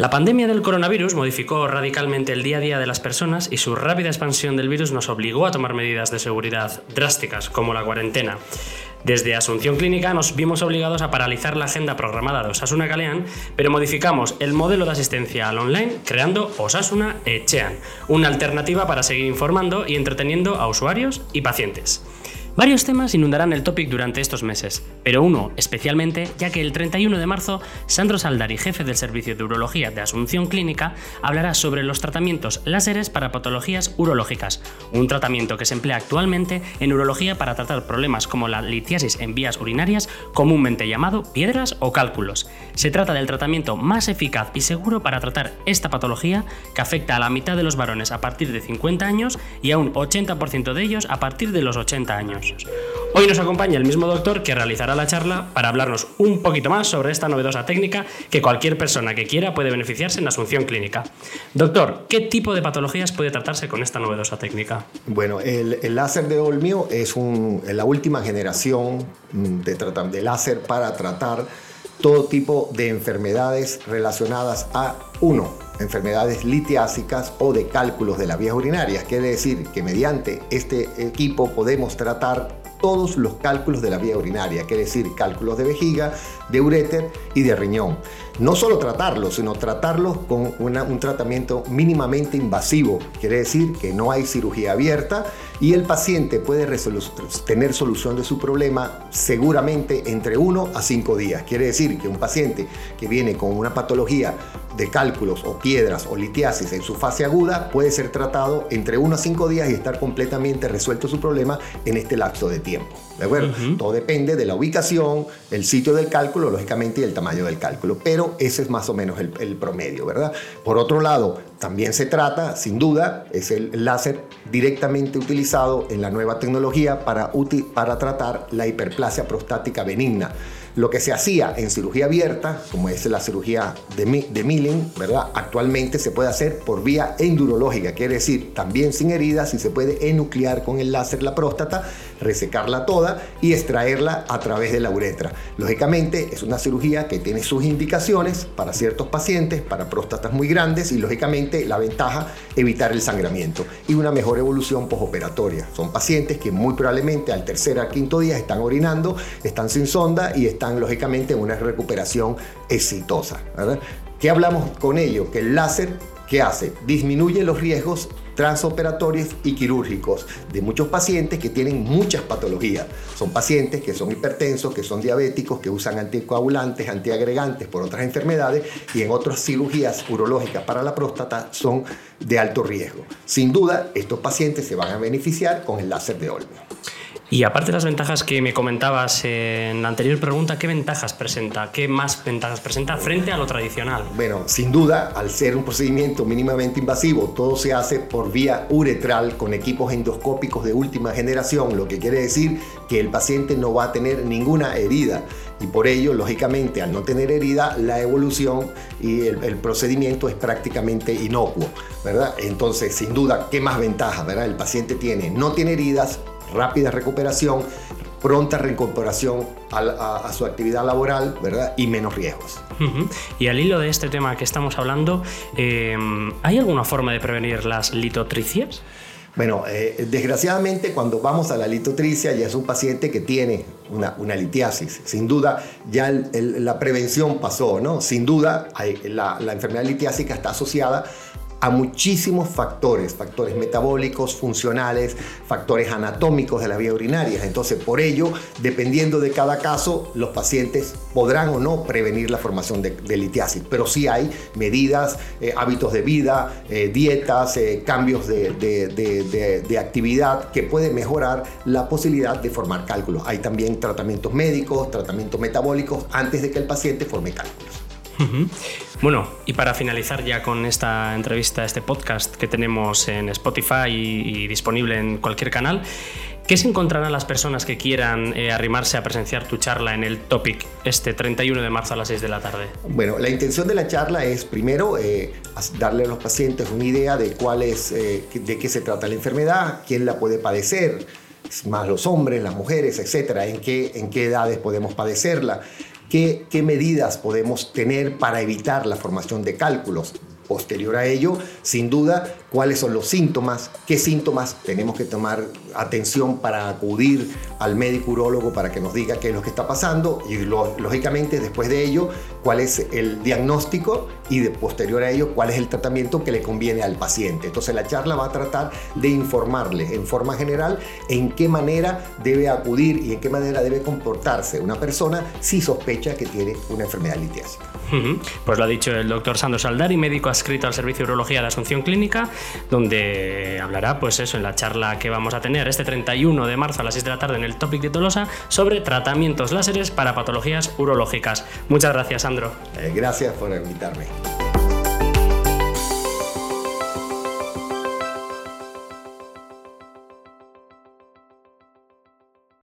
La pandemia del coronavirus modificó radicalmente el día a día de las personas y su rápida expansión del virus nos obligó a tomar medidas de seguridad drásticas, como la cuarentena. Desde Asunción Clínica nos vimos obligados a paralizar la agenda programada de Osasuna Galeán, pero modificamos el modelo de asistencia al online creando Osasuna Echean, una alternativa para seguir informando y entreteniendo a usuarios y pacientes. Varios temas inundarán el topic durante estos meses, pero uno especialmente, ya que el 31 de marzo, Sandro Saldari, jefe del Servicio de Urología de Asunción Clínica, hablará sobre los tratamientos láseres para patologías urológicas, un tratamiento que se emplea actualmente en urología para tratar problemas como la litiasis en vías urinarias, comúnmente llamado piedras o cálculos. Se trata del tratamiento más eficaz y seguro para tratar esta patología que afecta a la mitad de los varones a partir de 50 años y a un 80% de ellos a partir de los 80 años. Hoy nos acompaña el mismo doctor que realizará la charla para hablarnos un poquito más sobre esta novedosa técnica que cualquier persona que quiera puede beneficiarse en Asunción Clínica. Doctor, ¿qué tipo de patologías puede tratarse con esta novedosa técnica? Bueno, el, láser de Olmio es la última generación de, de láser para tratar todo tipo de enfermedades relacionadas a uno, enfermedades litiásicas o de cálculos de las vías urinarias. Quiere decir que mediante este equipo podemos tratar todos los cálculos de la vía urinaria, quiere decir cálculos de vejiga, de uréter y de riñón. No solo tratarlos, sino tratarlos con un tratamiento mínimamente invasivo, quiere decir que no hay cirugía abierta y el paciente puede tener solución de su problema seguramente entre 1 a 5 días. Quiere decir que un paciente que viene con una patología de cálculos o piedras o litiasis en su fase aguda puede ser tratado entre 1 a 5 días y estar completamente resuelto su problema en este lapso de tiempo. ¿De acuerdo? Todo depende de la ubicación, el sitio del cálculo, lógicamente, y el tamaño del cálculo. Pero ese es más o menos el, el promedio, ¿verdad? Por otro lado, también se trata, sin duda, es el láser directamente utilizado en la nueva tecnología para, para tratar la hiperplasia prostática benigna. Lo que se hacía en cirugía abierta, como es la cirugía de, de milling, ¿verdad? Actualmente se puede hacer por vía endurológica, quiere decir también sin heridas y se puede enuclear con el láser la próstata, resecarla toda y extraerla a través de la uretra. Lógicamente es una cirugía que tiene sus indicaciones para ciertos pacientes, para próstatas muy grandes y lógicamente la ventaja evitar el sangramiento y una mejor evolución postoperatoria. Son pacientes que muy probablemente al tercer al quinto día están orinando, están sin sonda y están lógicamente en una recuperación exitosa. ¿Qué hablamos con ello? Que el láser, ¿qué hace? Disminuye los riesgos transoperatorios y quirúrgicos de muchos pacientes que tienen muchas patologías. Son pacientes que son hipertensos, que son diabéticos, que usan anticoagulantes, antiagregantes por otras enfermedades y en otras cirugías urológicas para la próstata son de alto riesgo. Sin duda, estos pacientes se van a beneficiar con el láser de Olmo. Y aparte de las ventajas que me comentabas en la anterior pregunta, ¿qué ventajas presenta? ¿Qué más ventajas presenta frente a lo tradicional? Bueno, sin duda, al ser un procedimiento mínimamente invasivo, todo se hace por vía uretral con equipos endoscópicos de última generación, lo que quiere decir que el paciente no va a tener ninguna herida y por ello, lógicamente, al no tener herida, la evolución y el, el, procedimiento es prácticamente inocuo, ¿verdad? Entonces, sin duda, ¿qué más ventajas, verdad? El paciente tiene, no tiene heridas, rápida recuperación, pronta reincorporación a, su actividad laboral, ¿verdad? Y menos riesgos. Y al hilo de este tema que estamos hablando, em, ¿hay alguna forma de prevenir las litotricias? Bueno, eh, desgraciadamente cuando vamos a la litotricia ya es un paciente que tiene una, litiasis. Sin duda ya la prevención pasó, ¿no? Sin duda la, la enfermedad litiásica está asociada a muchísimos factores, factores metabólicos, funcionales, factores anatómicos de la vía urinaria. Entonces, por ello, dependiendo de cada caso, los pacientes podrán o no prevenir la formación de, litiasis, pero sí hay medidas, eh, hábitos de vida, eh, dietas, eh, cambios de, de, actividad que pueden mejorar la posibilidad de formar cálculos. Hay también tratamientos médicos, tratamientos metabólicos antes de que el paciente forme cálculos. Bueno, y para finalizar ya con esta entrevista, este podcast que tenemos en Spotify y, disponible en cualquier canal, ¿Qué se encontrarán las personas que quieran eh, arrimarse a presenciar tu charla en el Topic este 31 de marzo a las 6 de la tarde? Bueno, la intención de la charla es primero eh, darle a los pacientes una idea de cuál es, eh, de qué se trata la enfermedad, quién la puede padecer, más los hombres, las mujeres, etcétera, en qué, en qué edades podemos padecerla qué, medidas podemos tener para evitar la formación de cálculos. Posterior a ello, sin duda, cuáles son los síntomas, qué síntomas tenemos que tomar atención para acudir al médico urólogo para que nos diga qué es lo que está pasando y lógicamente después de ello cuál es el diagnóstico y de posterior a ello cuál es el tratamiento que le conviene al paciente. Entonces la charla va a tratar de informarle en forma general en qué manera debe acudir y en qué manera debe comportarse una persona si sospecha que tiene una enfermedad litiásica. Pues lo ha dicho el doctor Sandro Saldari, médico adscrito al Servicio de Urología de Asunción Clínica, donde hablará, pues eso, en la charla que vamos a tener este 31 de marzo a las 6 de la tarde en el Topic de Tolosa sobre tratamientos láseres para patologías urológicas. Muchas gracias, Sandro. Eh, gracias por invitarme.